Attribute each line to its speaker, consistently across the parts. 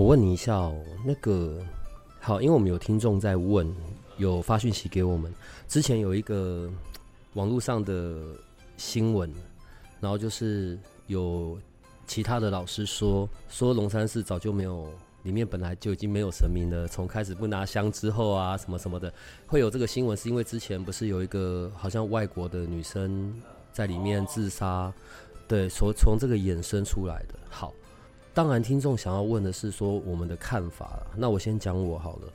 Speaker 1: 我问你一下哦，那个好，因为我们有听众在问，有发讯息给我们。之前有一个网络上的新闻，然后就是有其他的老师说，说龙山寺早就没有，里面本来就已经没有神明了。从开始不拿香之后啊，什么什么的，会有这个新闻，是因为之前不是有一个好像外国的女生在里面自杀，对，从从这个衍生出来的。好。当然，听众想要问的是说我们的看法。那我先讲我好了，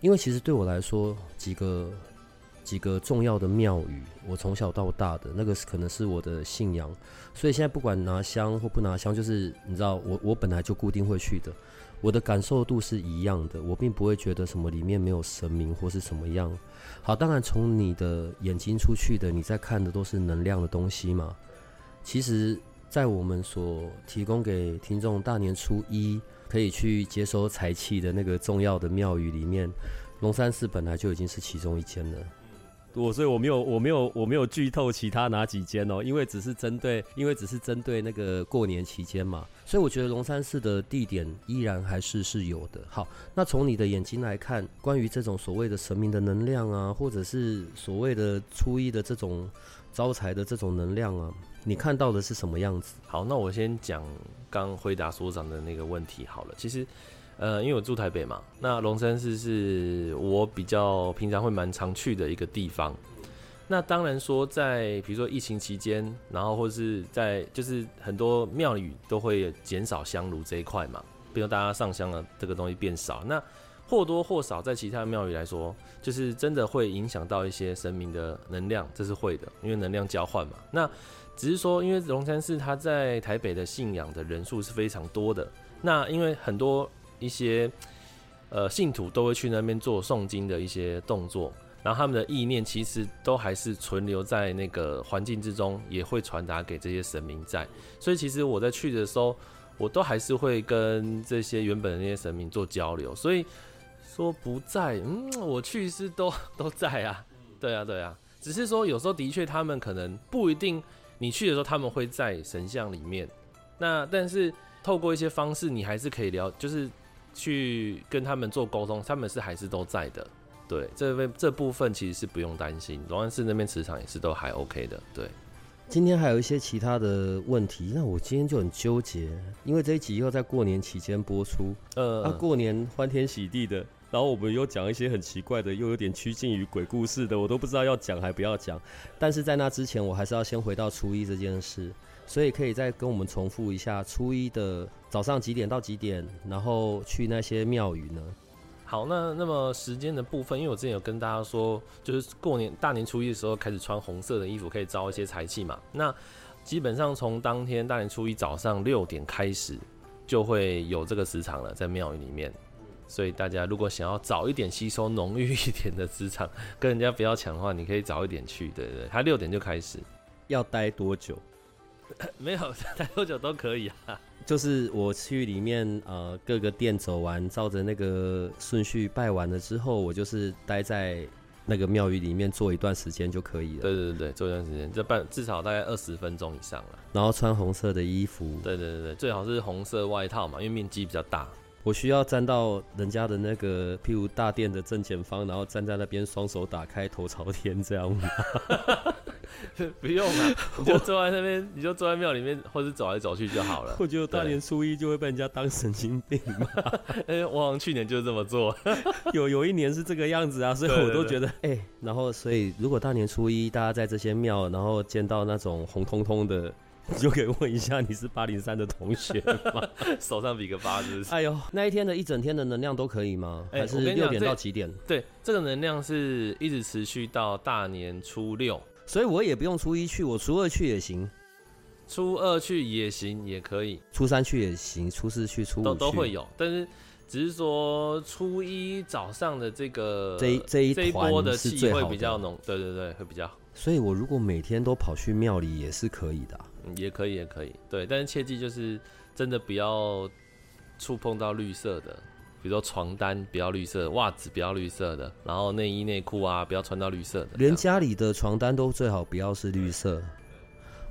Speaker 1: 因为其实对我来说，几个几个重要的庙宇，我从小到大的那个可能是我的信仰。所以现在不管拿香或不拿香，就是你知道，我我本来就固定会去的。我的感受度是一样的，我并不会觉得什么里面没有神明或是什么样。好，当然从你的眼睛出去的，你在看的都是能量的东西嘛。其实。在我们所提供给听众大年初一可以去接收财气的那个重要的庙宇里面，龙山寺本来就已经是其中一间了。我所以我没有我没有我没有剧透其他哪几间哦，因为只是针对因为只是针对那个过年期间嘛，所以我觉得龙山寺的地点依然还是是有的。好，那从你的眼睛来看，关于这种所谓的神明的能量啊，或者是所谓的初一的这种招财的这种能量啊。你看到的是什么样子？
Speaker 2: 好，那我先讲刚回答所长的那个问题好了。其实，呃，因为我住台北嘛，那龙山寺是我比较平常会蛮常去的一个地方。那当然说，在比如说疫情期间，然后或者是在就是很多庙宇都会减少香炉这一块嘛，比如大家上香的这个东西变少，那或多或少在其他庙宇来说，就是真的会影响到一些神明的能量，这是会的，因为能量交换嘛。那只是说，因为龙山寺它在台北的信仰的人数是非常多的，那因为很多一些呃信徒都会去那边做诵经的一些动作，然后他们的意念其实都还是存留在那个环境之中，也会传达给这些神明在。所以其实我在去的时候，我都还是会跟这些原本的那些神明做交流。所以说不在，嗯，我去是都 都在啊，对啊，对啊，只是说有时候的确他们可能不一定。你去的时候，他们会在神像里面。那但是透过一些方式，你还是可以聊，就是去跟他们做沟通，他们是还是都在的。对，这位这部分其实是不用担心。龙安寺那边磁场也是都还 OK 的。对，
Speaker 1: 今天还有一些其他的问题，那我今天就很纠结，因为这一集又在过年期间播出，呃，啊，过年欢天喜地的。然后我们又讲一些很奇怪的，又有点趋近于鬼故事的，我都不知道要讲还不要讲。但是在那之前，我还是要先回到初一这件事，所以可以再跟我们重复一下初一的早上几点到几点，然后去那些庙宇呢？
Speaker 2: 好，那那么时间的部分，因为我之前有跟大家说，就是过年大年初一的时候开始穿红色的衣服，可以招一些财气嘛。那基本上从当天大年初一早上六点开始，就会有这个时长了，在庙宇里面。所以大家如果想要早一点吸收浓郁一点的磁场，跟人家不要抢的话，你可以早一点去，对对对。他六点就开始，
Speaker 1: 要待多久？
Speaker 2: 没有待多久都可以啊。
Speaker 1: 就是我去里面呃各个店走完，照着那个顺序拜完了之后，我就是待在那个庙宇里面坐一段时间就可以了。
Speaker 2: 对对对坐一段时间，这半至少大概二十分钟以上了。
Speaker 1: 然后穿红色的衣服。
Speaker 2: 对对对对，最好是红色外套嘛，因为面积比较大。
Speaker 1: 我需要站到人家的那个，譬如大殿的正前方，然后站在那边，双手打开，头朝天，这样吗？
Speaker 2: 不用了，你就坐在那边，你就坐在庙里面，或者走来走去就好了。
Speaker 1: 我觉得大年初一就会被人家当神经病嘛。
Speaker 2: 哎，我好像去年就是这么做，
Speaker 1: 有有一年是这个样子啊，所以我都觉得，哎，然后所以如果大年初一大家在这些庙，然后见到那种红彤彤的。就可以问一下，你是八零三的同学吗？
Speaker 2: 手上比个八字。
Speaker 1: 哎呦，那一天的一整天的能量都可以吗？还是六点到几点？
Speaker 2: 对，这个能量是一直持续到大年初六，
Speaker 1: 所以我也不用初一去，我初二去也行。
Speaker 2: 初二去也行，也可以，
Speaker 1: 初三去也行，初四去，初五
Speaker 2: 都都会有，但是只是说初一早上的这个
Speaker 1: 这一这一
Speaker 2: 这一波
Speaker 1: 团
Speaker 2: 的气会。比较浓，对对对，会比较好，
Speaker 1: 所以我如果每天都跑去庙里也是可以的啊、
Speaker 2: 嗯也可以也可以，对，但是切记就是真的不要触碰到绿色的。比如说床单不要绿色，袜子不要绿色的，然后内衣内裤啊不要穿到绿色的，
Speaker 1: 连家里的床单都最好不要是绿色。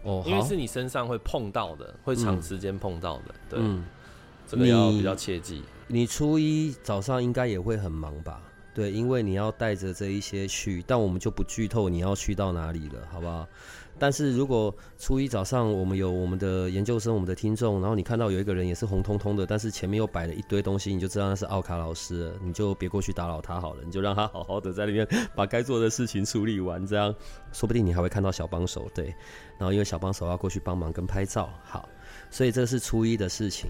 Speaker 1: 哦，
Speaker 2: 因为是，你身上会碰到的，会长时间碰到的，对，
Speaker 1: 嗯，
Speaker 2: 这个要比较切记。
Speaker 1: 你初一早上应该也会很忙吧？对，因为你要带着这一些去，但我们就不剧透你要去到哪里了，好不好？但是如果初一早上我们有我们的研究生、我们的听众，然后你看到有一个人也是红彤彤的，但是前面又摆了一堆东西，你就知道那是奥卡老师了，你就别过去打扰他好了，你就让他好好的在里面把该做的事情处理完，这样说不定你还会看到小帮手，对。然后因为小帮手要过去帮忙跟拍照，好，所以这是初一的事情。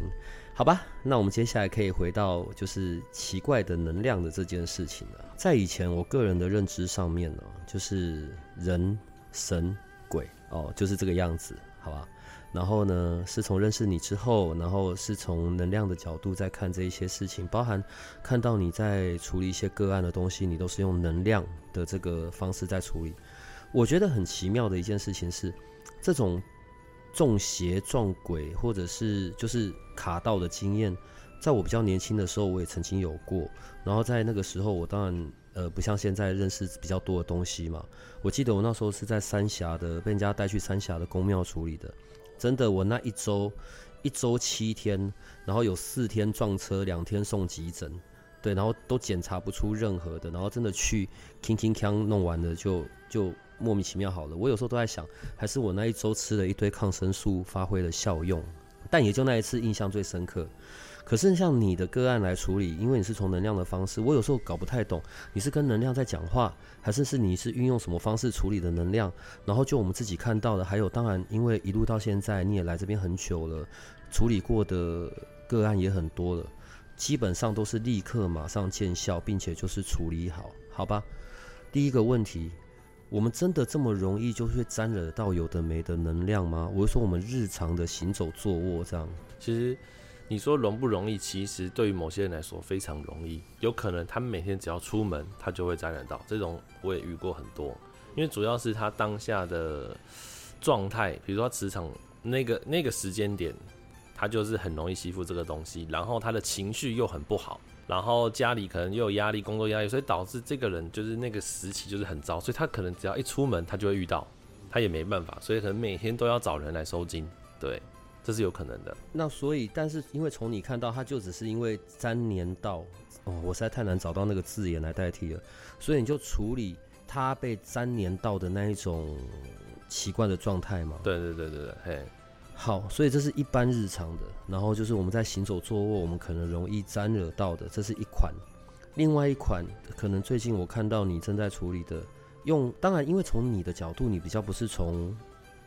Speaker 1: 好吧，那我们接下来可以回到就是奇怪的能量的这件事情了。在以前我个人的认知上面呢，就是人、神、哦，就是这个样子，好吧。然后呢，是从认识你之后，然后是从能量的角度在看这一些事情，包含看到你在处理一些个案的东西，你都是用能量的这个方式在处理。我觉得很奇妙的一件事情是，这种中邪撞鬼，或者是就是卡到的经验，在我比较年轻的时候，我也曾经有过。然后在那个时候，我当然呃不像现在认识比较多的东西嘛。我记得我那时候是在三峡的，被人家带去三峡的公庙处理的。真的，我那一周一周七天，然后有四天撞车，两天送急诊，对，然后都检查不出任何的，然后真的去铿铿锵弄完了就就莫名其妙好了。我有时候都在想，还是我那一周吃了一堆抗生素发挥了效用，但也就那一次印象最深刻。可是像你的个案来处理，因为你是从能量的方式，我有时候搞不太懂，你是跟能量在讲话，还是是你是运用什么方式处理的能量？然后就我们自己看到的，还有当然，因为一路到现在你也来这边很久了，处理过的个案也很多了，基本上都是立刻马上见效，并且就是处理好，好吧？第一个问题，我们真的这么容易就会沾惹到有的没的能量吗？我是说我们日常的行走坐卧这样。
Speaker 2: 其实你说容不容易，其实对于某些人来说非常容易，有可能他们每天只要出门，他就会沾染到。这种我也遇过很多，因为主要是他当下的状态，比如说他磁场那个那个时间点，他就是很容易吸附这个东西，然后他的情绪又很不好。然后家里可能又有压力，工作压力，所以导致这个人就是那个时期就是很糟，所以他可能只要一出门，他就会遇到，他也没办法，所以可能每天都要找人来收金，对，这是有可能的。
Speaker 1: 那所以，但是因为从你看到，它就只是因为粘连到，哦，我实在太难找到那个字眼来代替了，所以你就处理它被粘连到的那一种奇怪的状态嘛。
Speaker 2: 对对对对对，嘿，
Speaker 1: 好，所以这是一般日常的，然后就是我们在行走坐卧，我们可能容易沾惹到的，这是一款。另外一款，可能最近我看到你正在处理的，用当然，因为从你的角度，你比较不是从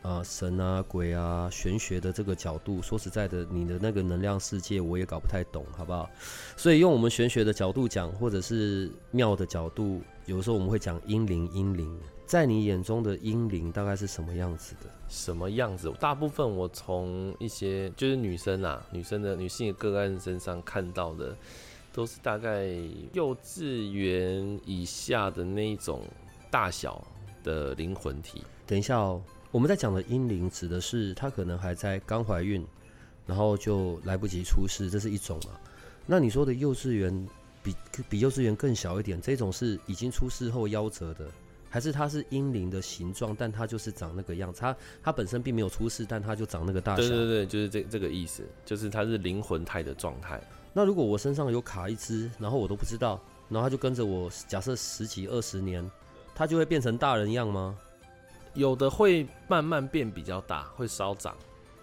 Speaker 1: 啊、神啊、鬼啊、玄学的这个角度，说实在的，你的那个能量世界我也搞不太懂，好不好？所以用我们玄学的角度讲，或者是庙的角度，有时候我们会讲阴灵，阴灵，在你眼中的阴灵大概是什么样子的？
Speaker 2: 什么样子？大部分我从一些就是女生啊，女生的女性的个案身上看到的，都是大概幼稚园以下的那一种大小的灵魂体。
Speaker 1: 等一下哦，我们在讲的阴灵指的是她可能还在刚怀孕，然后就来不及出世，这是一种嘛？那你说的幼稚园比比幼稚园更小一点，这种是已经出世后夭折的，还是它是阴灵的形状，但它就是长那个样子？它它本身并没有出世，但它就长那个大小。
Speaker 2: 对对对，就是这这个意思，就是它是灵魂态的状态。
Speaker 1: 那如果我身上有卡一只，然后我都不知道，然后它就跟着我，假设十几二十年，它就会变成大人样吗？
Speaker 2: 有的会慢慢变比较大，会稍长，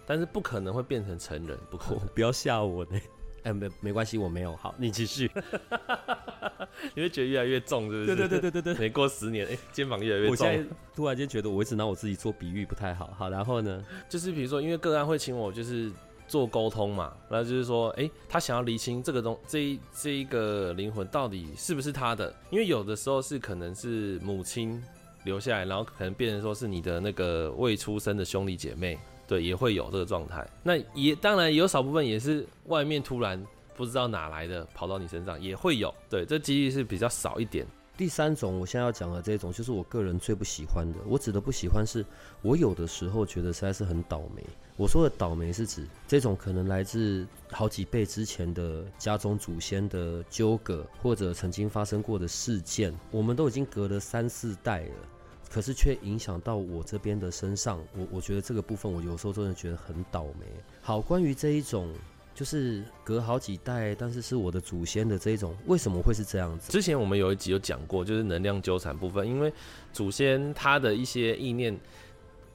Speaker 2: 但是不可能会变成成人，不可能。
Speaker 1: 不要吓我呢。哎，没没关系，我没有。好，你继续。
Speaker 2: 你会觉得越来越重，是不是？
Speaker 1: 对对对对对对。
Speaker 2: 每过十年，哎、肩膀越来越重
Speaker 1: 我现在
Speaker 2: 重。
Speaker 1: 突然间觉得我一直拿我自己做比喻不太好。好，然后呢？
Speaker 2: 就是比如说，因为个案会请我就是做沟通嘛，然后就是说，哎、他想要厘清这个东这一这一个灵魂到底是不是他的，因为有的时候是可能是母亲留下来，然后可能变成说是你的那个未出生的兄弟姐妹。对，也会有这个状态。那也当然有少部分也是外面突然不知道哪来的跑到你身上，也会有。对，这几率是比较少一点。
Speaker 1: 第三种，我现在要讲的这种，就是我个人最不喜欢的。我指的不喜欢，是我有的时候觉得实在是很倒霉。我说的倒霉是指这种可能来自好几辈之前的家中祖先的纠葛，或者曾经发生过的事件，我们都已经隔了三四代了，可是却影响到我这边的身上。我我觉得这个部分，我有时候真的觉得很倒霉。好，关于这一种。就是隔好几代，但是是我的祖先的这种，为什么会是这样子？
Speaker 2: 之前我们有一集有讲过，就是能量纠缠部分，因为祖先他的一些意念，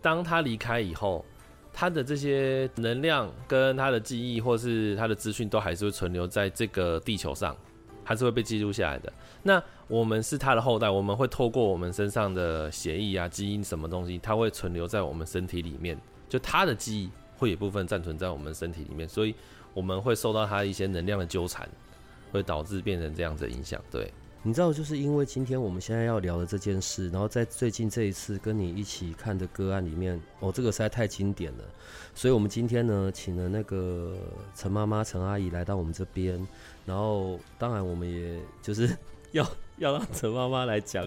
Speaker 2: 当他离开以后，他的这些能量跟他的记忆或是他的资讯，都还是会存留在这个地球上，还是会被记录下来的。那我们是他的后代，我们会透过我们身上的血液啊、基因什么东西，它会存留在我们身体里面，就他的记忆会有部分暂存在我们身体里面，所以。我们会受到它一些能量的纠缠，会导致变成这样子影响。对，
Speaker 1: 你知道，就是因为今天我们现在要聊的这件事，然后在最近这一次跟你一起看的个案里面，哦，这个实在太经典了，所以我们今天呢，请了那个陈妈妈、陈阿姨来到我们这边，然后当然我们也就是 要要让陈妈妈来讲。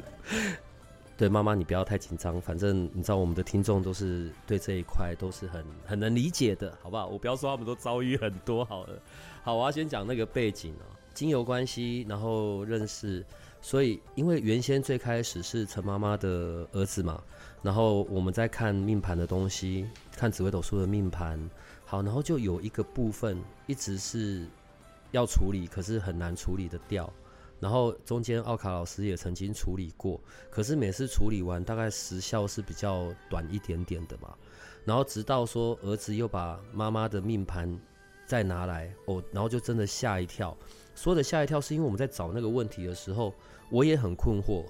Speaker 1: 对妈妈，你不要太紧张。反正你知道，我们的听众都是对这一块都是很很能理解的，好不好？我不要说他们都遭遇很多好了。好，我要先讲那个背景哦，经由关系，然后认识。所以，因为原先最开始是陈妈妈的儿子嘛，然后我们在看命盘的东西，看紫微斗数的命盘。好，然后就有一个部分一直是要处理，可是很难处理的掉。然后中间奥卡老师也曾经处理过，可是每次处理完大概时效是比较短一点点的嘛。然后直到说儿子又把妈妈的命盘再拿来哦，然后就真的吓一跳。说的吓一跳是因为我们在找那个问题的时候，我也很困惑，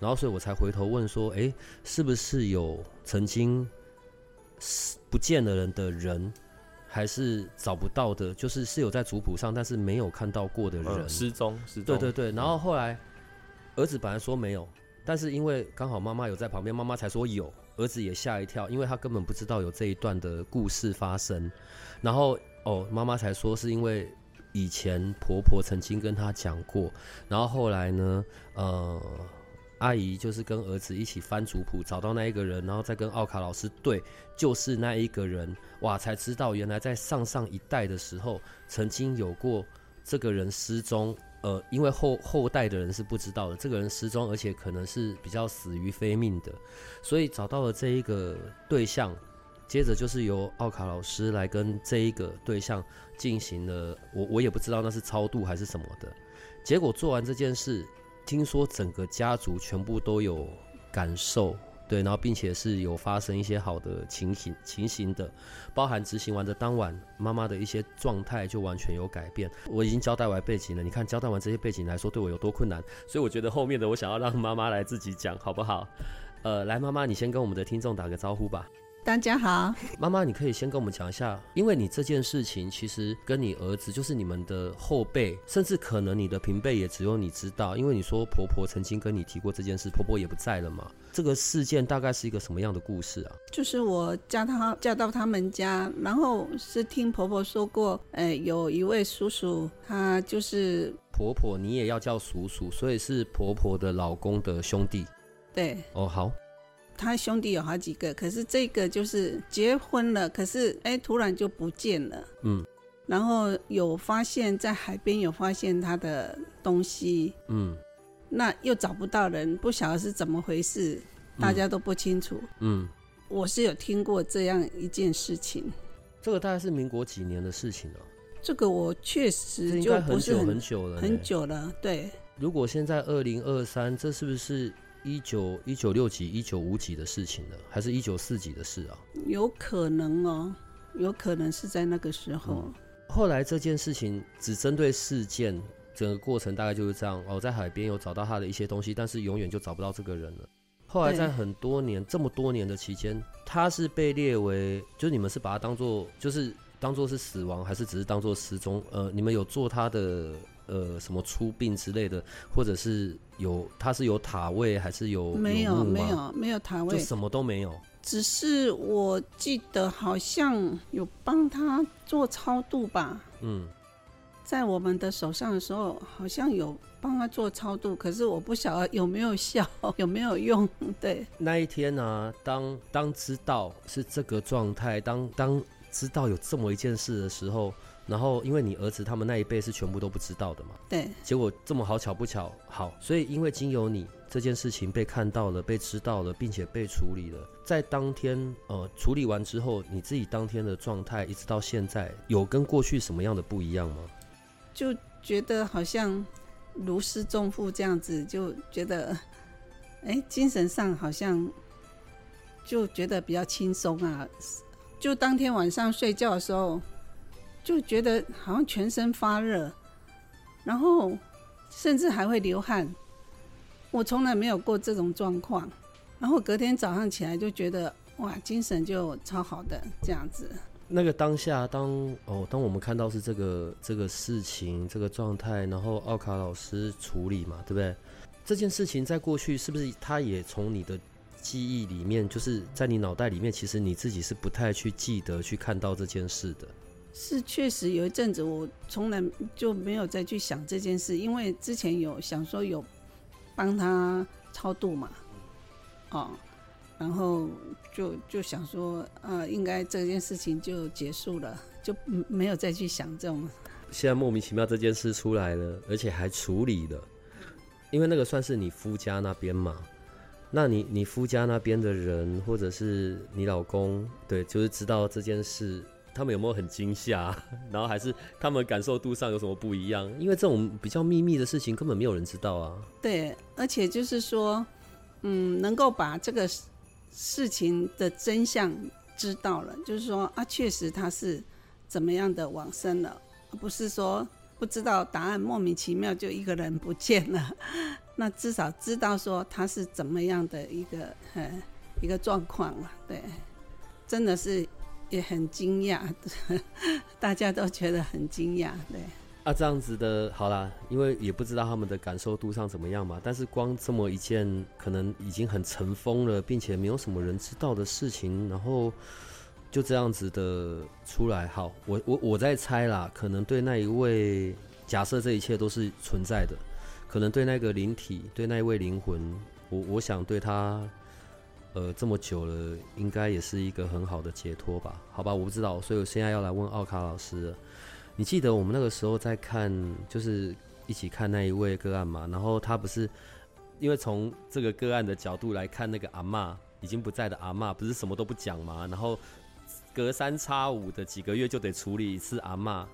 Speaker 1: 然后所以我才回头问说，哎，是不是有曾经不见了人的人？还是找不到的，就是是有在族谱上，但是没有看到过的人
Speaker 2: 失踪，失踪。
Speaker 1: 对对对，然后后来儿子本来说没有，但是因为刚好妈妈有在旁边，妈妈才说有，儿子也吓一跳，因为他根本不知道有这一段的故事发生。然后哦，妈妈才说是因为以前婆婆曾经跟他讲过，然后后来呢，呃。阿姨就是跟儿子一起翻族谱，找到那一个人，然后再跟奥卡老师对，就是那一个人，哇，才知道原来在上上一代的时候，曾经有过这个人失踪，呃，因为后后代的人是不知道的，这个人失踪，而且可能是比较死于非命的，所以找到了这一个对象，接着就是由奥卡老师来跟这一个对象进行了，我我也不知道那是超度还是什么的，结果做完这件事。听说整个家族全部都有感受，对，然后并且是有发生一些好的情形情形的，包含执行完的当晚，妈妈的一些状态就完全有改变。我已经交代完背景了，你看交代完这些背景来说对我有多困难，所以我觉得后面的我想要让妈妈来自己讲，好不好？呃，来，妈妈你先跟我们的听众打个招呼吧。
Speaker 3: 大家好，
Speaker 1: 妈妈，你可以先跟我们讲一下，因为你这件事情其实跟你儿子，就是你们的后辈，甚至可能你的平辈也只有你知道，因为你说婆婆曾经跟你提过这件事，婆婆也不在了嘛。这个事件大概是一个什么样的故事啊？
Speaker 3: 就是我嫁他嫁到他们家，然后是听婆婆说过，哎，有一位叔叔，他就是
Speaker 1: 婆婆，你也要叫叔叔，所以是婆婆的老公的兄弟。
Speaker 3: 对，
Speaker 1: 哦，好。
Speaker 3: 他兄弟有好几个，可是这个就是结婚了，可是哎，突然就不见了。嗯，然后有发现，在海边有发现他的东西。嗯，那又找不到人，不晓得是怎么回事，大家都不清楚。嗯，我是有听过这样一件事情。
Speaker 1: 这个大概是民国几年的事情了？
Speaker 3: 这个我确实就不是
Speaker 1: 很久了，
Speaker 3: 很久了。对，
Speaker 1: 如果现在二零二三，这是不是？一九一九六几一九五几的事情了，还是一九四几的事啊？
Speaker 3: 有可能哦，有可能是在那个时候。
Speaker 1: 后来这件事情只针对事件，整个过程大概就是这样。哦，在海边有找到他的一些东西，但是永远就找不到这个人了。后来在很多年这么多年的期间，他是被列为，就你们是把他当做就是当做是死亡，还是只是当做失踪？呃，你们有做他的呃什么出殡之类的，或者是有他是有塔位还是有
Speaker 3: 没有没有没有塔位，
Speaker 1: 就什么都没有。
Speaker 3: 只是我记得好像有帮他做超度吧。嗯，在我们的手上的时候，好像有帮他做超度，可是我不晓得有没有效，有没有用。对，
Speaker 1: 那一天呢，当当知道是这个状态，当当知道有这么一件事的时候。然后，因为你儿子他们那一辈是全部都不知道的嘛，
Speaker 3: 对。
Speaker 1: 结果这么好巧不巧，好，所以因为经由你这件事情被看到了、被知道了，并且被处理了，在当天呃处理完之后，你自己当天的状态一直到现在，有跟过去什么样的不一样吗？
Speaker 3: 就觉得好像如释重负这样子，就觉得 哎，精神上好像就觉得比较轻松啊。就当天晚上睡觉的时候。就觉得好像全身发热，然后甚至还会流汗。我从来没有过这种状况。然后隔天早上起来就觉得哇，精神就超好的这样子。
Speaker 1: 那个当下，当哦，当我们看到是这个这个事情这个状态，然后奥卡老师处理嘛，对不对？这件事情在过去是不是他也从你的记忆里面，就是在你脑袋里面，其实你自己是不太去记得去看到这件事的。
Speaker 3: 是确实有一阵子，我从来就没有再去想这件事，因为之前有想说有帮他超度嘛，哦，然后就就想说，呃，应该这件事情就结束了，就没有再去想这种。
Speaker 1: 现在莫名其妙这件事出来了，而且还处理了，因为那个算是你夫家那边嘛，那你你夫家那边的人，或者是你老公，对，就是知道这件事。他们有没有很惊吓？然后还是他们感受度上有什么不一样？因为这种比较秘密的事情，根本没有人知道啊。
Speaker 3: 对，而且就是说，嗯，能够把这个事情的真相知道了，就是说啊，确实他是怎么样的往生了，不是说不知道答案，莫名其妙就一个人不见了。那至少知道说他是怎么样的一个呃一个状况了。对，真的是。也很惊讶，大家都觉得很惊讶，对。
Speaker 1: 啊，这样子的，好啦，因为也不知道他们的感受度上怎么样嘛。但是光这么一件可能已经很尘封了，并且没有什么人知道的事情，然后就这样子的出来。好，我我我在猜啦，可能对那一位，假设这一切都是存在的，可能对那个灵体，对那一位灵魂，我我想对他。呃，这么久了，应该也是一个很好的解脱吧？好吧，我不知道，所以我现在要来问奥卡老师。你记得我们那个时候在看，就是一起看那一位个案嘛？然后他不是因为从这个个案的角度来看，那个阿妈已经不在的阿妈，不是什么都不讲嘛？然后隔三差五的几个月就得处理一次阿妈，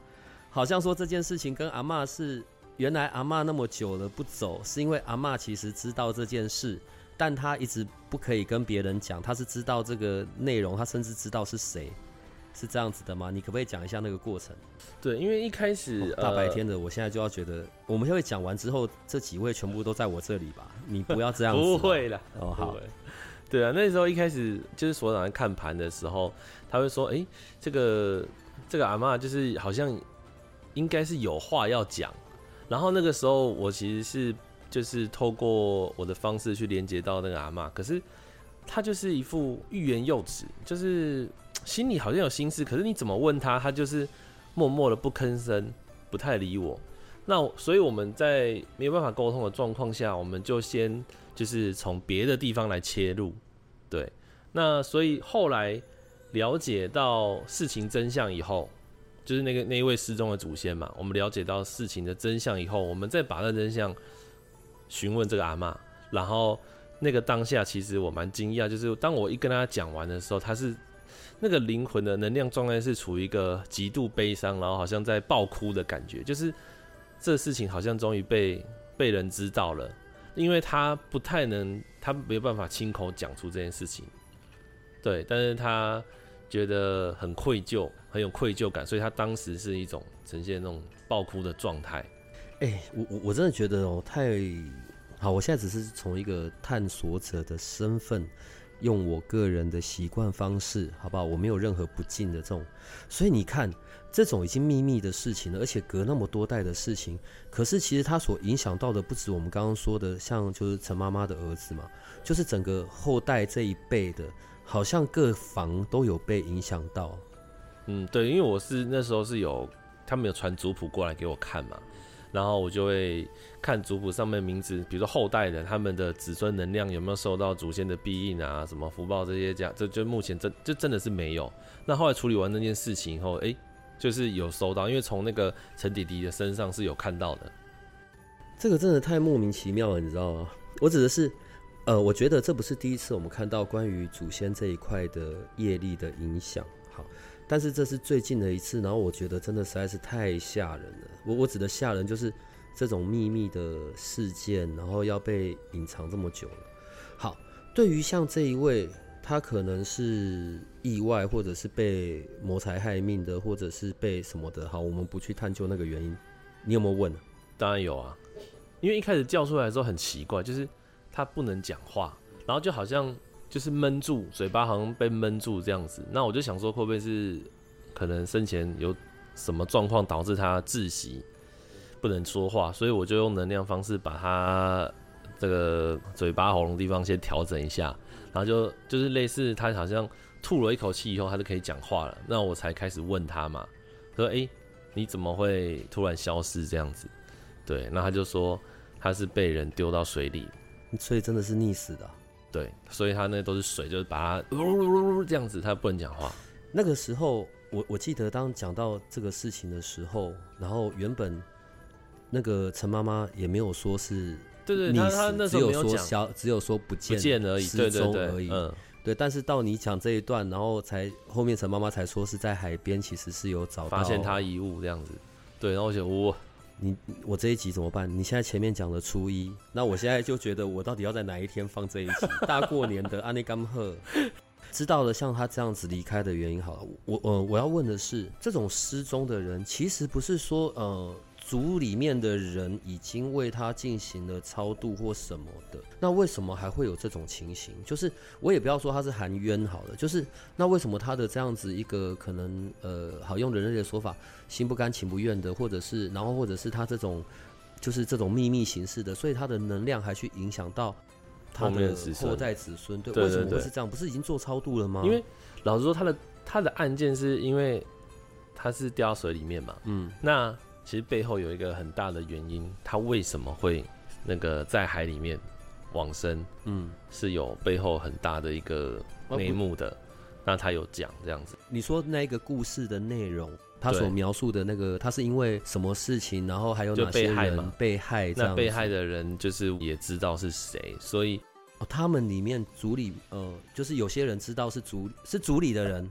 Speaker 1: 好像说这件事情跟阿妈是原来阿妈那么久了不走，是因为阿妈其实知道这件事。但他一直不可以跟别人讲，他是知道这个内容，他甚至知道是谁，是这样子的吗？你可不可以讲一下那个过程？
Speaker 2: 对，因为一开始
Speaker 1: 大白天的，我现在就要觉得，我们会讲完之后，这几位全部都在我这里吧？你不要这样子，
Speaker 2: 不会了。
Speaker 1: 哦，好。
Speaker 2: 对啊，那时候一开始就是所长在看盘的时候，他会说：“哎，这个这个阿妈就是好像应该是有话要讲。”然后那个时候我其实是。就是透过我的方式去连接到那个阿妈，可是他就是一副欲言又止，就是心里好像有心事，可是你怎么问他，他就是默默的不吭声，不太理我。那所以我们在没有办法沟通的状况下，我们就先就是从别的地方来切入，对。那所以后来了解到事情真相以后，就是那个那一位失踪的祖先嘛，我们了解到事情的真相以后，我们再把那真相。询问这个阿妈，然后那个当下其实我蛮惊讶，就是当我一跟他讲完的时候，他是那个灵魂的能量状态是处于一个极度悲伤，然后好像在爆哭的感觉，就是这事情好像终于被被人知道了，因为他不太能，他没有办法亲口讲出这件事情，对，但是他觉得很愧疚，很有愧疚感，所以他当时是一种呈现那种爆哭的状态。
Speaker 1: 哎，我我我真的觉得哦，太好。我现在只是从一个探索者的身份用我个人的习惯方式，好不好？我没有任何不敬的这种，所以你看，这种已经秘密的事情了，而且隔那么多代的事情，可是其实它所影响到的不止我们刚刚说的，像就是陈妈妈的儿子嘛，就是整个后代这一辈的，好像各房都有被影响到。
Speaker 2: 嗯，对，因为我是那时候是有他们有传族谱过来给我看嘛。然后我就会看族谱上面名字，比如说后代的他们的子孙能量有没有受到祖先的庇应啊，什么福报这些，这样这就目前真就真的是没有。那后来处理完那件事情以后，哎，就是有收到，因为从那个陈弟弟的身上是有看到的。
Speaker 1: 这个真的太莫名其妙了，你知道吗？我指的是，呃，我觉得这不是第一次我们看到关于祖先这一块的业力的影响。但是这是最近的一次，然后我觉得真的实在是太吓人了。我我指的吓人就是这种秘密的事件，然后要被隐藏这么久了。好，对于像这一位，他可能是意外，或者是被谋财害命的，或者是被什么的。好，我们不去探究那个原因。你有没有问？
Speaker 2: 当然有啊，因为一开始叫出来的时候很奇怪，就是他不能讲话，然后就好像。就是闷住，嘴巴好像被闷住这样子。那我就想说，会不会是可能生前有什么状况导致他窒息，不能说话？所以我就用能量方式把他这个嘴巴、喉咙地方先调整一下，然后就就是类似他好像吐了一口气以后，他就可以讲话了。那我才开始问他嘛，说：“哎，你怎么会突然消失这样子？”对，那他就说他是被人丢到水里，
Speaker 1: 所以真的是溺死的。
Speaker 2: 对，所以他那都是水，就是把它这样子，他不能讲话。
Speaker 1: 那个时候，我我记得当讲到这个事情的时候，然后原本那个陈妈妈也没有说是
Speaker 2: 对对，他他那
Speaker 1: 时候只有说消，只有说不见
Speaker 2: 不见而已，
Speaker 1: 失踪
Speaker 2: 而
Speaker 1: 已。嗯，对。但是到你讲这一段，然后才后面陈妈妈才说是在海边，其实是有找
Speaker 2: 发现他遗物这样子。对，然后我想我。
Speaker 1: 你我这一集怎么办？你现在前面讲了初一，那我现在就觉得我到底要在哪一天放这一集？大过年的阿内甘赫，知道了像他这样子离开的原因好了。我呃我要问的是，这种失踪的人，其实不是说呃。族里面的人已经为他进行了超度或什么的，那为什么还会有这种情形？就是我也不要说他是含冤好了，就是那为什么他的这样子一个可能呃，好用人类的说法，心不甘情不愿的，或者是然后或者是他这种就是这种秘密形式的，所以他的能量还去影响到他的后代子孙，对，为什么会是这样？不是已经做超度了吗？
Speaker 2: 因为老实说，他的他的案件是因为他是掉到水里面嘛，嗯，那。其实背后有一个很大的原因，他为什么会那个在海里面往生？嗯，是有背后很大的一个内幕的。那他有讲这样子。
Speaker 1: 你说那个故事的内容，他所描述的那个，他是因为什么事情？然后还有哪些人被害？
Speaker 2: 那被害的人就是也知道是谁，所以
Speaker 1: 哦，他们里面组里呃，就是有些人知道是组是组里的人，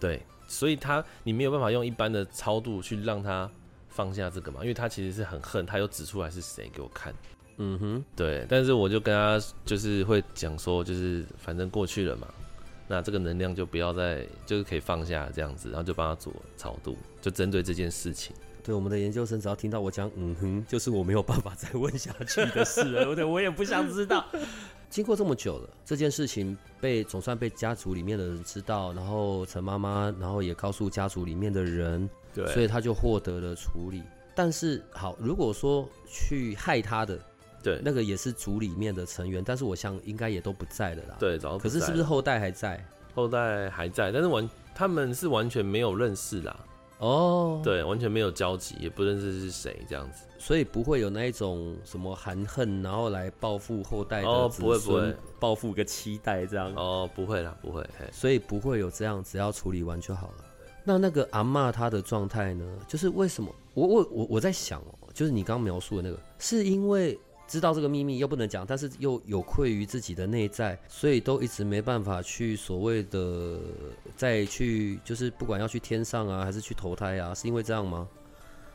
Speaker 2: 对，所以他你没有办法用一般的超度去让他。放下这个嘛，因为他其实是很恨，他又指出来是谁给我看，嗯哼，对，但是我就跟他就是会讲说，就是反正过去了嘛，那这个能量就不要再，就是可以放下这样子，然后就帮他做超度，就针对这件事情。
Speaker 1: 对，我们的研究生只要听到我讲嗯哼，就是我没有办法再问下去的事了，对，我也不想知道。经过这么久了，这件事情被总算被家族里面的人知道，然后陈妈妈，然后也告诉家族里面的人。所以他就获得了处理。但是好，如果说去害他的，
Speaker 2: 对，
Speaker 1: 那个也是组里面的成员，但是我想应该也都不在了啦。
Speaker 2: 对，
Speaker 1: 可是是不是后代还在？
Speaker 2: 后代还在，但是完他们是完全没有认识啦。哦，对，完全没有交集，也不认识是谁这样子，
Speaker 1: 所以不会有那一种什么含恨，然后来报复后代的子孙，报复个期待这样。
Speaker 2: 哦，不会啦，不会，
Speaker 1: 所以不会有这样，只要处理完就好了。那那个阿妈她的状态呢？就是为什么我我我我在想哦，就是你刚刚描述的那个，是因为知道这个秘密又不能讲，但是又有愧于自己的内在，所以都一直没办法去所谓的再去，就是不管要去天上啊，还是去投胎啊，是因为这样吗？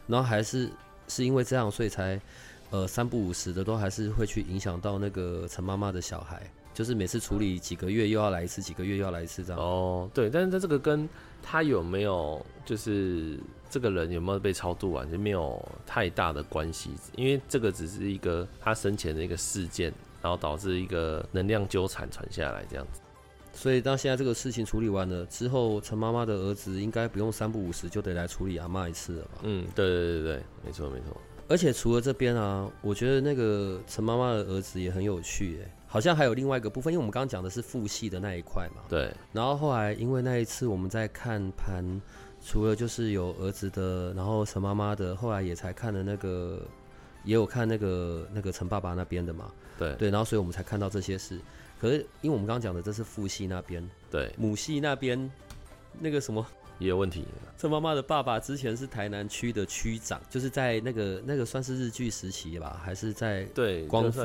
Speaker 1: 然后还是是因为这样，所以才呃三不五时的都还是会去影响到那个陈妈妈的小孩，就是每次处理几个月又要来一次，几个月又要来一次这样。
Speaker 2: 哦，对，但是在这个跟他有没有就是这个人有没有被超度完，就没有太大的关系，因为这个只是一个他生前的一个事件，然后导致一个能量纠缠传下来这样子。
Speaker 1: 所以当现在这个事情处理完了之后，陈妈妈的儿子应该不用三不五时就得来处理阿妈一次了吧？
Speaker 2: 嗯，对对对对，没错没错。
Speaker 1: 而且除了这边啊，我觉得那个陈妈妈的儿子也很有趣，哎，好像还有另外一个部分，因为我们刚刚讲的是父系的那一块嘛。
Speaker 2: 对。
Speaker 1: 然后后来因为那一次我们在看盘，除了就是有儿子的，然后陈妈妈的，后来也才看了那个，也有看那个那个陈爸爸那边的嘛。
Speaker 2: 对
Speaker 1: 对，然后所以我们才看到这些事。可是因为我们刚刚讲的这是父系那边，
Speaker 2: 对，
Speaker 1: 母系那边那个什么。
Speaker 2: 也有问题。
Speaker 1: 陈妈妈的爸爸之前是台南区的区长，就是在那个那个算是日据时期吧，还是在
Speaker 2: 对
Speaker 1: 光复？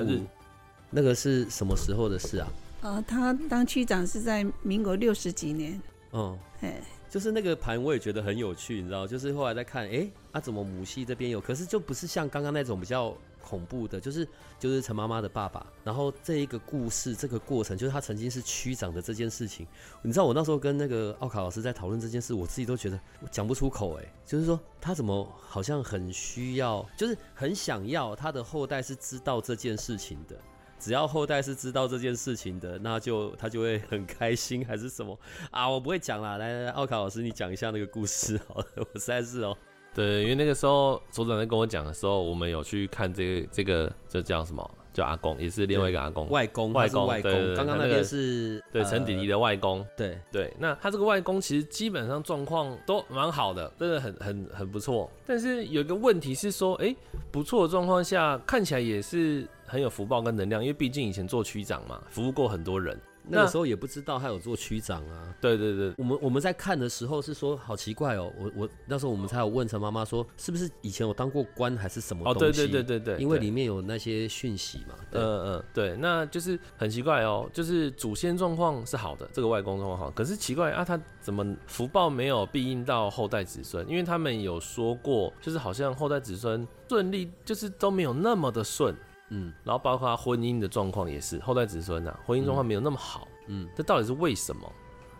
Speaker 1: 那个是什么时候的事啊？
Speaker 3: 呃，他当区长是在民国六十几年。
Speaker 1: 哦，哎，就是那个盘我也觉得很有趣，你知道，就是后来在看，哎，啊怎么母系这边有？可是就不是像刚刚那种比较。恐怖的，就是就是陈妈妈的爸爸，然后这一个故事，这个过程，就是他曾经是区长的这件事情，你知道，我那时候跟那个奥卡老师在讨论这件事，我自己都觉得我讲不出口，哎，就是说他怎么好像很需要，就是很想要他的后代是知道这件事情的，只要后代是知道这件事情的，那就他就会很开心，还是什么 啊？我不会讲啦，来来，奥卡老师你讲一下那个故事好了，我实在是哦。
Speaker 2: 对，因为那个时候所长在跟我讲的时候，我们有去看这个这个，这叫什么？叫阿公，也是另外一个阿公，
Speaker 1: 外公，外公，外公。刚刚那个是
Speaker 2: 对陈弟弟的外公。
Speaker 1: 对
Speaker 2: 对，那他这个外公其实基本上状况都蛮好的，真的很很很不错。但是有一个问题是说，哎，不错的状况下，看起来也是很有福报跟能量，因为毕竟以前做区长嘛，服务过很多人。
Speaker 1: 那个时候也不知道他有做区长啊。
Speaker 2: 对对对，
Speaker 1: 我们我们在看的时候是说好奇怪哦，我我那时候我们才有问陈妈妈说是不是以前我当过官还是什么？哦，
Speaker 2: 对对对对对，
Speaker 1: 因为里面有那些讯息嘛。
Speaker 2: 嗯嗯，对，那就是很奇怪哦，就是祖先状况是好的，这个外公状况好，可是奇怪啊，他怎么福报没有庇应到后代子孙？因为他们有说过，就是好像后代子孙顺利，就是都没有那么的顺。嗯，然后包括他婚姻的状况也是，后代子孙呐，婚姻状况没有那么好。嗯，这到底是为什么？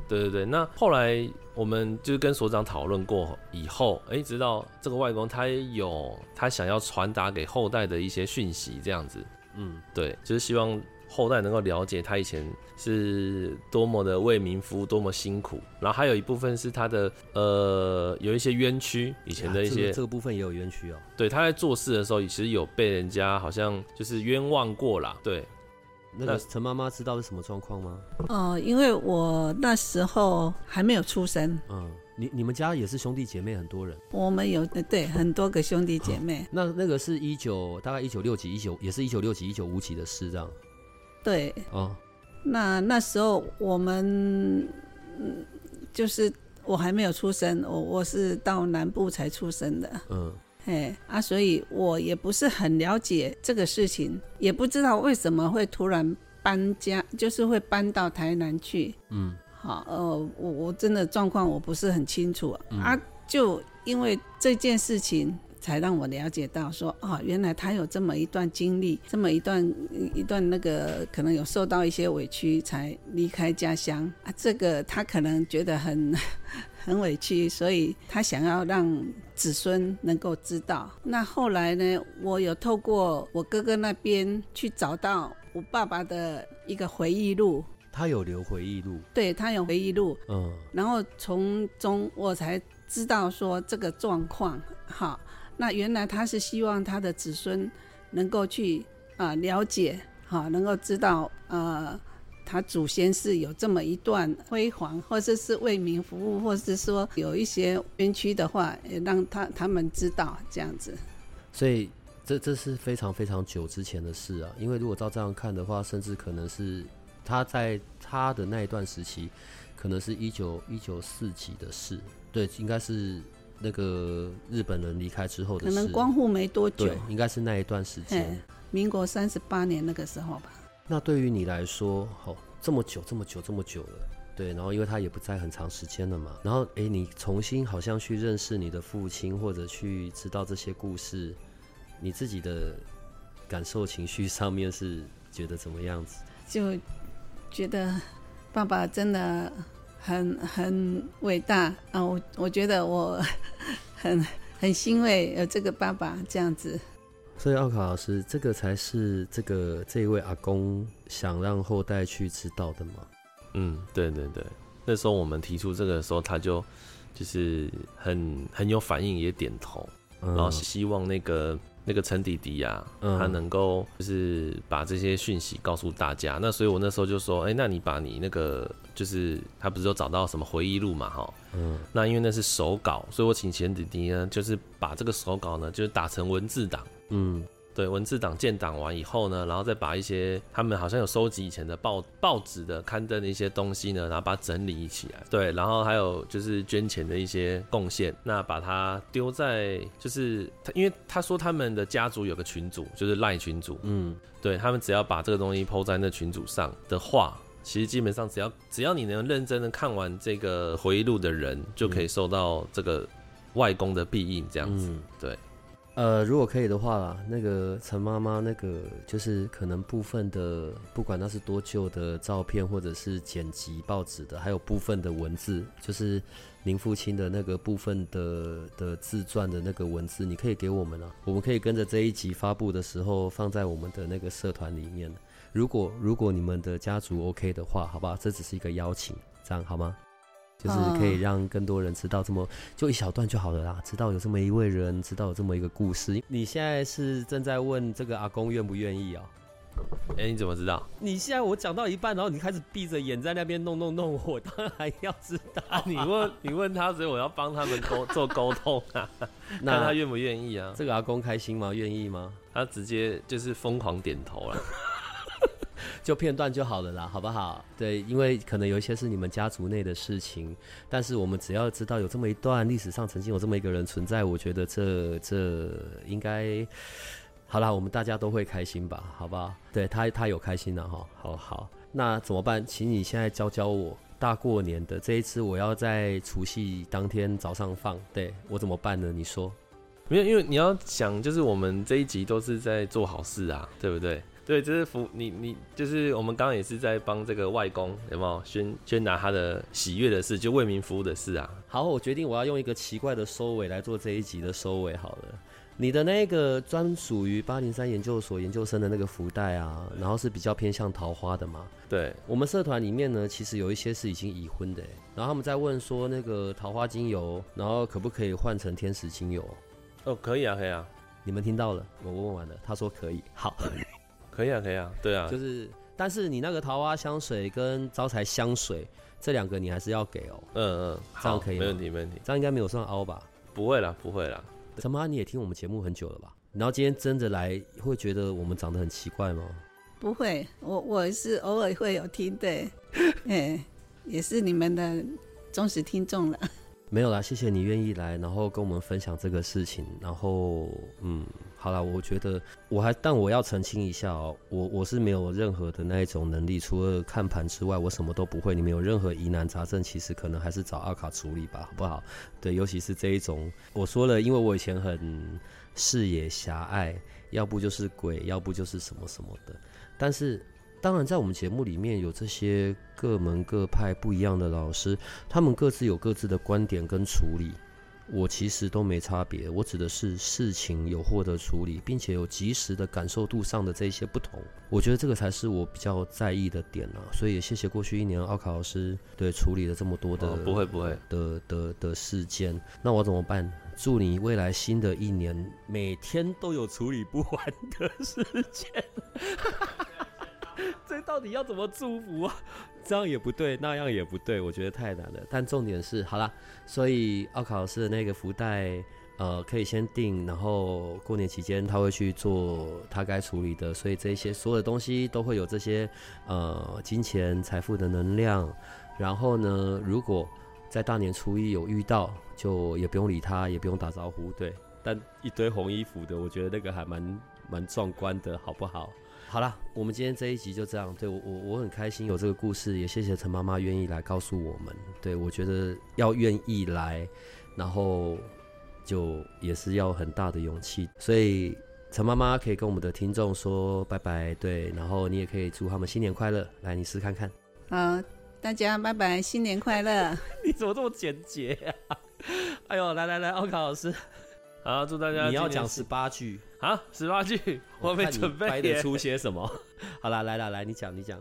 Speaker 2: 对对对，那后来我们就是跟所长讨论过以后，哎，知道这个外公他有他想要传达给后代的一些讯息，这样子。嗯，对，就是希望。后代能够了解他以前是多么的为民服务，多么辛苦，然后还有一部分是他的呃有一些冤屈，以前的一些
Speaker 1: 这个部分也有冤屈哦。
Speaker 2: 对，他在做事的时候其实有被人家好像就是冤枉过啦。对，
Speaker 1: 那个陈妈妈知道是什么状况吗？
Speaker 3: 哦，因为我那时候还没有出生。嗯，
Speaker 1: 你你们家也是兄弟姐妹很多人？
Speaker 3: 我们有对很多个兄弟姐妹。
Speaker 1: 那那个是一九大概一九六几一九也是一九六几一九五几的事这样。
Speaker 3: 对，哦，那那时候我们，嗯，就是我还没有出生，我我是到南部才出生的，嗯，哎啊，所以我也不是很了解这个事情，也不知道为什么会突然搬家，就是会搬到台南去，嗯，好，呃，我我真的状况我不是很清楚啊，就因为这件事情。才让我了解到说，哦，原来他有这么一段经历，这么一段一段那个可能有受到一些委屈，才离开家乡啊。这个他可能觉得很 很委屈，所以他想要让子孙能够知道。那后来呢，我有透过我哥哥那边去找到我爸爸的一个回忆录，
Speaker 1: 他有留回忆录，
Speaker 3: 对他有回忆录，嗯，然后从中我才知道说这个状况，哈。那原来他是希望他的子孙能够去啊了解，哈，能够知道呃，他祖先是有这么一段辉煌，或者是为民服务，或者是说有一些冤屈的话，也让他他们知道这样子。
Speaker 1: 所以这这是非常非常久之前的事啊，因为如果照这样看的话，甚至可能是他在他的那一段时期，可能是一九一九四几的事，对，应该是。那个日本人离开之后的
Speaker 3: 可能光复没多久，
Speaker 1: 应该是那一段时间，
Speaker 3: 民国三十八年那个时候吧。
Speaker 1: 那对于你来说，好这么久，这么久，这么久了，对。然后因为他也不在很长时间了嘛，然后哎，你重新好像去认识你的父亲，或者去知道这些故事，你自己的感受、情绪上面是觉得怎么样子？
Speaker 3: 就觉得爸爸真的。很很伟大啊！我我觉得我 很很欣慰有这个爸爸这样子。
Speaker 1: 所以奥卡老师，这个才是这个这一位阿公想让后代去知道的吗？
Speaker 2: 嗯，对对对，那时候我们提出这个的时候，他就就是很很有反应，也点头，然后希望那个那个陈弟弟呀，他能够就是把这些讯息告诉大家。那所以我那时候就说，哎，那你把你那个就是他不是有找到什么回忆录嘛，哈，嗯，那因为那是手稿，所以我请钱弟弟呢，就是把这个手稿呢，就是打成文字档，嗯。对文字档建档完以后呢，然后再把一些他们好像有收集以前的报报纸的刊登的一些东西呢，然后把它整理起来。对，然后还有就是捐钱的一些贡献，那把它丢在就是他，因为他说他们的家族有个群组，就是赖群组。嗯，对他们只要把这个东西抛在那群组上的话，其实基本上只要只要你能认真的看完这个回忆录的人，就可以收到这个外公的庇应这样子。对。
Speaker 1: 呃，如果可以的话，那个陈妈妈，那个就是可能部分的，不管那是多旧的照片，或者是剪辑报纸的，还有部分的文字，就是您父亲的那个部分的的自传的那个文字，你可以给我们啊，我们可以跟着这一集发布的时候放在我们的那个社团里面。如果如果你们的家族 OK 的话，好吧，这只是一个邀请，这样好吗？就是可以让更多人知道这么就一小段就好了啦，知道有这么一位人，知道有这么一个故事。你现在是正在问这个阿公愿不愿意啊？
Speaker 2: 哎，你怎么知道？
Speaker 1: 你现在我讲到一半，然后你开始闭着眼在那边弄弄弄，我当然要知道。
Speaker 2: 你问 你问他，所以我要帮他们沟做沟通啊。那他愿不愿意啊？
Speaker 1: 这个阿公开心吗？愿意吗？
Speaker 2: 他直接就是疯狂点头了。
Speaker 1: 就片段就好了啦，好不好？对，因为可能有一些是你们家族内的事情，但是我们只要知道有这么一段历史上曾经有这么一个人存在，我觉得这这应该好啦，我们大家都会开心吧，好不好？对他他有开心了哈，好好，那怎么办？请你现在教教我，大过年的这一次我要在除夕当天早上放，对我怎么办呢？你说，
Speaker 2: 没有，因为你要想，就是我们这一集都是在做好事啊，对不对？对，这是服你你就是我们刚刚也是在帮这个外公有没有宣宣达他的喜悦的事，就为民服务的事啊。
Speaker 1: 好，我决定我要用一个奇怪的收尾来做这一集的收尾。好了，你的那个专属于八零三研究所研究生的那个福袋啊，然后是比较偏向桃花的嘛？
Speaker 2: 对，
Speaker 1: 我们社团里面呢，其实有一些是已经已婚的，然后他们在问说那个桃花精油，然后可不可以换成天使精油？
Speaker 2: 哦，可以啊，可以啊。
Speaker 1: 你们听到了？我问完了，他说可以。好。
Speaker 2: 可以啊，可以啊，对啊，
Speaker 1: 就是，但是你那个桃花香水跟招财香水这两个你还是要给哦。
Speaker 2: 嗯嗯，
Speaker 1: 这样可以，
Speaker 2: 没问题，没问题。
Speaker 1: 这样应该没有算凹吧？
Speaker 2: 不会啦，不会啦。
Speaker 1: 什么？你也听我们节目很久了吧？然后今天真的来，会觉得我们长得很奇怪吗？
Speaker 3: 不会，我我是偶尔会有听的，哎，也是你们的忠实听众了。
Speaker 1: 没有啦，谢谢你愿意来，然后跟我们分享这个事情，然后嗯。好了，我觉得我还，但我要澄清一下哦，我我是没有任何的那一种能力，除了看盘之外，我什么都不会。你们有任何疑难杂症，其实可能还是找阿卡处理吧，好不好？对，尤其是这一种，我说了，因为我以前很视野狭隘，要不就是鬼，要不就是什么什么的。但是，当然，在我们节目里面有这些各门各派不一样的老师，他们各自有各自的观点跟处理。我其实都没差别，我指的是事情有获得处理，并且有及时的感受度上的这些不同，我觉得这个才是我比较在意的点啊。所以也谢谢过去一年奥卡老师对处理了这么多的
Speaker 2: 不会不会
Speaker 1: 的的的事件，那我怎么办？祝你未来新的一年每天都有处理不完的事件。这到底要怎么祝福啊？这样也不对，那样也不对，我觉得太难了。但重点是，好了，所以奥考老师的那个福袋，呃，可以先定，然后过年期间他会去做他该处理的，所以这些所有的东西都会有这些呃金钱财富的能量。然后呢，如果在大年初一有遇到，就也不用理他，也不用打招呼，对。但一堆红衣服的，我觉得那个还蛮蛮壮观的，好不好？好了，我们今天这一集就这样。对我，我我很开心有这个故事，也谢谢陈妈妈愿意来告诉我们。对我觉得要愿意来，然后就也是要很大的勇气。所以陈妈妈可以跟我们的听众说拜拜，对，然后你也可以祝他们新年快乐。来，你试看看。
Speaker 3: 好，大家拜拜，新年快乐。
Speaker 1: 你怎么这么简洁呀？哎呦，来来来，奥卡老师。
Speaker 2: 好，祝大家
Speaker 1: 你要讲十八句
Speaker 2: 啊，十八句，我没准备，
Speaker 1: 得出些什么？好啦，来啦，来，你讲，你讲。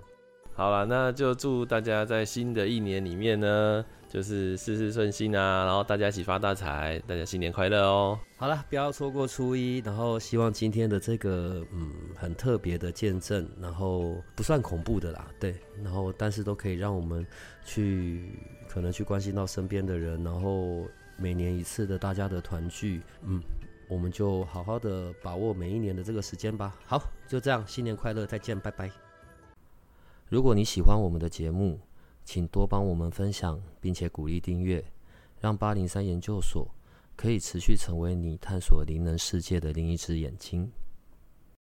Speaker 2: 好了，那就祝大家在新的一年里面呢，就是事事顺心啊，然后大家一起发大财，大家新年快乐哦。
Speaker 1: 好了，不要错过初一，然后希望今天的这个嗯很特别的见证，然后不算恐怖的啦，对，然后但是都可以让我们去可能去关心到身边的人，然后每年一次的大家的团聚，嗯，我们就好好的把握每一年的这个时间吧。好，就这样，新年快乐，再见，拜拜。如果你喜欢我们的节目，请多帮我们分享，并且鼓励订阅，让八零三研究所可以持续成为你探索灵能世界的另一只眼睛。